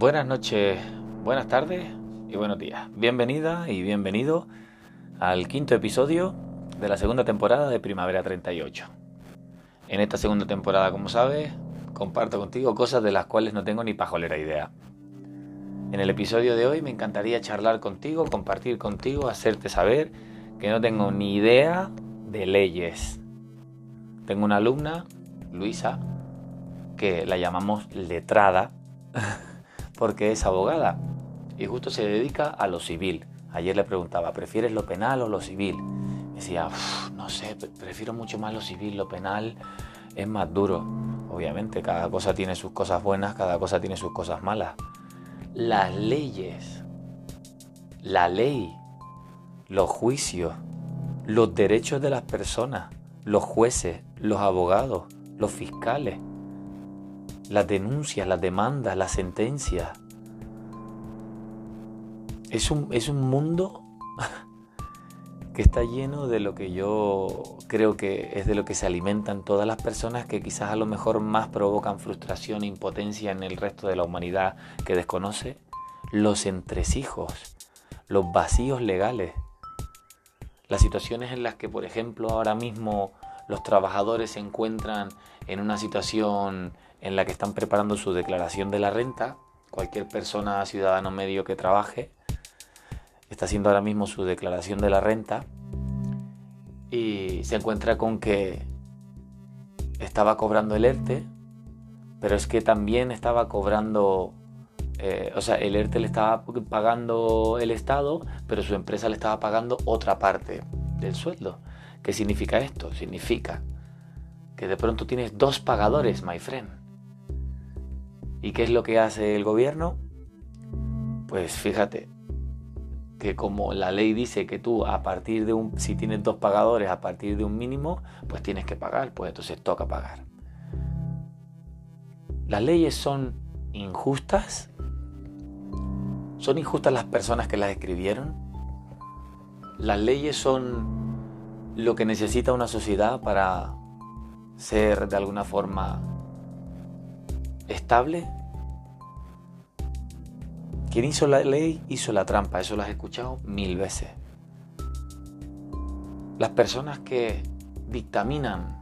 Buenas noches, buenas tardes y buenos días. Bienvenida y bienvenido al quinto episodio de la segunda temporada de Primavera 38. En esta segunda temporada, como sabes, comparto contigo cosas de las cuales no tengo ni pajolera idea. En el episodio de hoy me encantaría charlar contigo, compartir contigo, hacerte saber que no tengo ni idea de leyes. Tengo una alumna, Luisa, que la llamamos letrada porque es abogada y justo se dedica a lo civil. Ayer le preguntaba, ¿prefieres lo penal o lo civil? decía, no sé, prefiero mucho más lo civil, lo penal es más duro. Obviamente, cada cosa tiene sus cosas buenas, cada cosa tiene sus cosas malas. Las leyes, la ley, los juicios, los derechos de las personas, los jueces, los abogados, los fiscales, las denuncias, las demandas, las sentencias. Es un, es un mundo que está lleno de lo que yo creo que es de lo que se alimentan todas las personas que quizás a lo mejor más provocan frustración e impotencia en el resto de la humanidad que desconoce, los entresijos, los vacíos legales, las situaciones en las que, por ejemplo, ahora mismo los trabajadores se encuentran en una situación en la que están preparando su declaración de la renta. Cualquier persona, ciudadano medio que trabaje, está haciendo ahora mismo su declaración de la renta y se encuentra con que estaba cobrando el ERTE, pero es que también estaba cobrando, eh, o sea, el ERTE le estaba pagando el Estado, pero su empresa le estaba pagando otra parte del sueldo. ¿Qué significa esto? Significa que de pronto tienes dos pagadores, my friend. ¿Y qué es lo que hace el gobierno? Pues fíjate que como la ley dice que tú a partir de un, si tienes dos pagadores a partir de un mínimo, pues tienes que pagar, pues entonces toca pagar. Las leyes son injustas. ¿Son injustas las personas que las escribieron? Las leyes son lo que necesita una sociedad para ser de alguna forma estable. Quien hizo la ley hizo la trampa, eso lo has escuchado mil veces. Las personas que dictaminan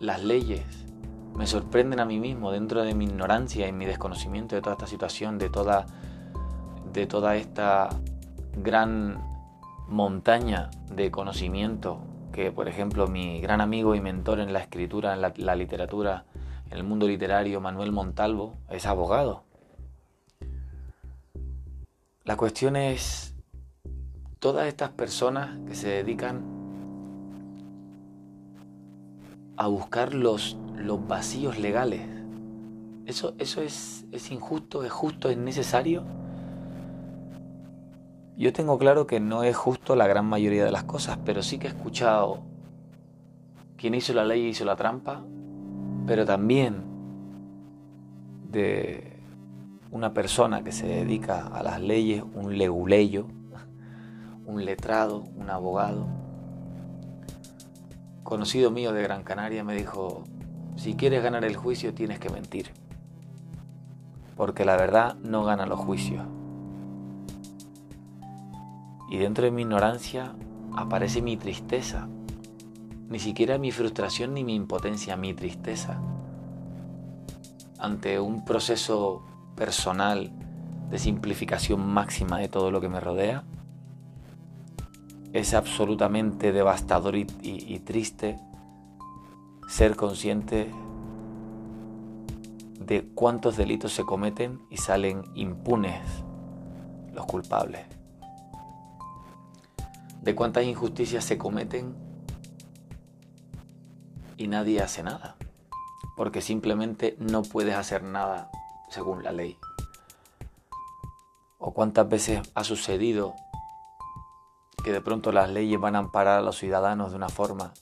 las leyes me sorprenden a mí mismo dentro de mi ignorancia y mi desconocimiento de toda esta situación, de toda, de toda esta gran montaña de conocimiento que, por ejemplo, mi gran amigo y mentor en la escritura, en la literatura, el mundo literario, Manuel Montalvo, es abogado. La cuestión es, todas estas personas que se dedican a buscar los, los vacíos legales, ¿eso, eso es, es injusto, es justo, es necesario? Yo tengo claro que no es justo la gran mayoría de las cosas, pero sí que he escuchado quien hizo la ley hizo la trampa, pero también de una persona que se dedica a las leyes, un leguleyo, un letrado, un abogado, conocido mío de Gran Canaria, me dijo, si quieres ganar el juicio tienes que mentir, porque la verdad no gana los juicios. Y dentro de mi ignorancia aparece mi tristeza, ni siquiera mi frustración ni mi impotencia, mi tristeza ante un proceso personal de simplificación máxima de todo lo que me rodea. Es absolutamente devastador y, triste ser consciente de cuántos delitos se cometen y salen impunes los culpables. De cuántas injusticias se cometen y nadie hace nada. Porque simplemente no puedes hacer nada según la ley. O cuántas veces ha sucedido que de pronto las leyes van a amparar a los ciudadanos de una forma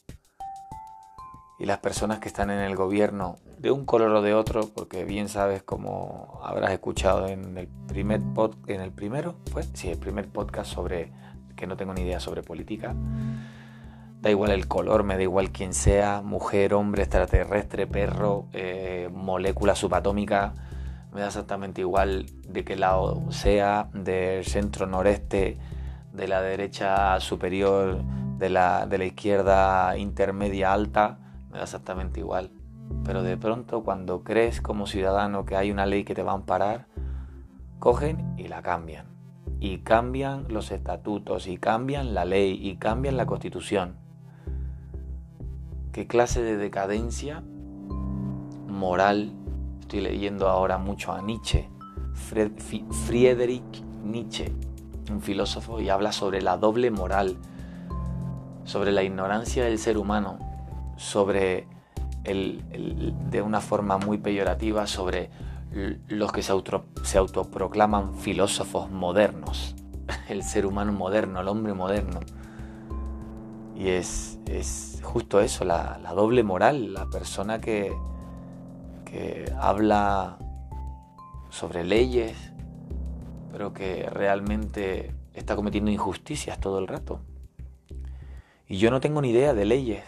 y las personas que están en el gobierno de un color o de otro, porque bien sabes como habrás escuchado en el primer en el primero, pues el primer podcast sobre que no tengo ni idea sobre política Da igual el color, me da igual quién sea, mujer, hombre, extraterrestre, perro, eh, molécula subatómica, me da exactamente igual de qué lado sea, del centro noreste, de la derecha superior, de la, de la izquierda intermedia alta, me da exactamente igual. Pero de pronto cuando crees como ciudadano que hay una ley que te va a amparar, cogen y la cambian. Y cambian los estatutos, y cambian la ley, y cambian la constitución. ¿Qué clase de decadencia moral? Estoy leyendo ahora mucho a Nietzsche, Friedrich Nietzsche, un filósofo, y habla sobre la doble moral, sobre la ignorancia del ser humano, sobre el, de una forma muy peyorativa, sobre los que se, se autoproclaman filósofos modernos, el ser humano moderno, el hombre moderno. Y es, es justo eso, la, la, doble moral, la persona que, que habla sobre leyes, pero que realmente está cometiendo injusticias todo el rato. Y yo no tengo ni idea de leyes,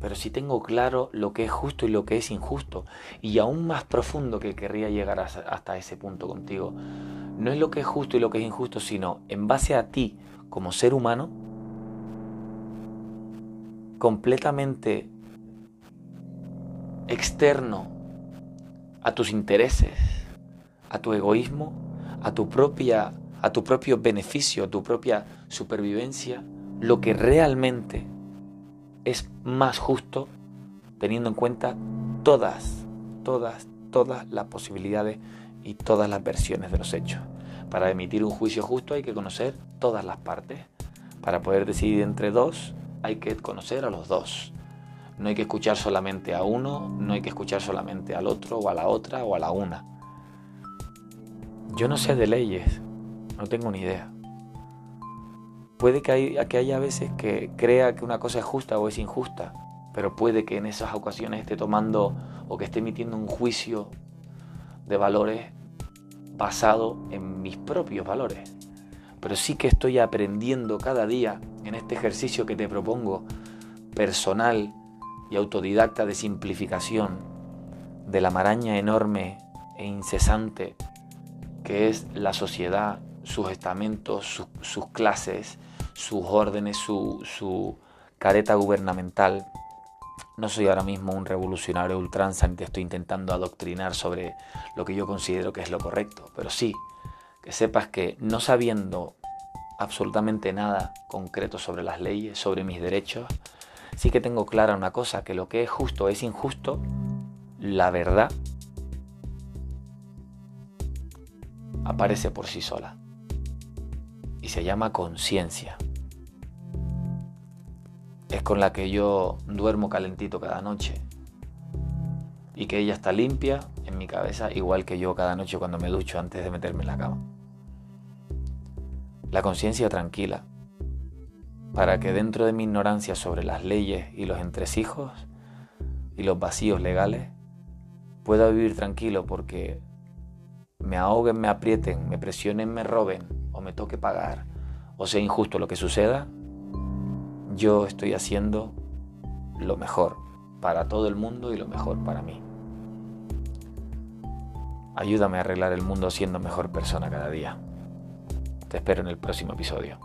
pero sí tengo claro lo que es justo y lo que es injusto. Y aún más profundo que querría llegar hasta ese punto contigo. No es lo que es justo y lo que es injusto, sino en base a ti como ser humano, completamente externo a tus intereses, a tu egoísmo, a tu propia a tu propio beneficio, a tu propia supervivencia, lo que realmente es más justo teniendo en cuenta todas, todas, todas las posibilidades y todas las versiones de los hechos. Para emitir un juicio justo hay que conocer todas las partes. Para poder decidir entre dos hay que conocer a los dos. No hay que escuchar solamente a uno, no hay que escuchar solamente al otro o a la otra o a la una. Yo no sé de leyes, no tengo ni idea. Puede que, que haya veces que crea que una cosa es justa o es injusta, pero puede que en esas ocasiones esté tomando o que esté emitiendo un juicio de valores basado en mis propios valores. Pero sí que estoy aprendiendo cada día en este ejercicio que te propongo, personal y autodidacta de simplificación de la maraña enorme e incesante que es la sociedad sus estamentos, sus clases, sus órdenes, su, su careta gubernamental. No soy ahora mismo un revolucionario ultranza ni te estoy intentando adoctrinar sobre lo que yo considero que es lo correcto, pero sí que sepas que no sabiendo absolutamente nada concreto sobre las leyes, sobre mis derechos, sí que tengo clara una cosa, que lo que es justo es injusto, la verdad aparece por sí sola y se llama conciencia. Es con la que yo duermo calentito cada noche y que ella está limpia en mi cabeza igual que yo cada noche cuando me ducho antes de meterme en la cama. La conciencia tranquila, para que dentro de mi ignorancia sobre las leyes y los entresijos y los vacíos legales, pueda vivir tranquilo porque me ahoguen, me aprieten, me presionen, me roben, o me toque pagar o sea injusto lo que suceda, yo estoy haciendo lo mejor para todo el mundo y lo mejor para mí. Ayúdame a arreglar el mundo siendo mejor persona cada día. Te espero en el próximo episodio.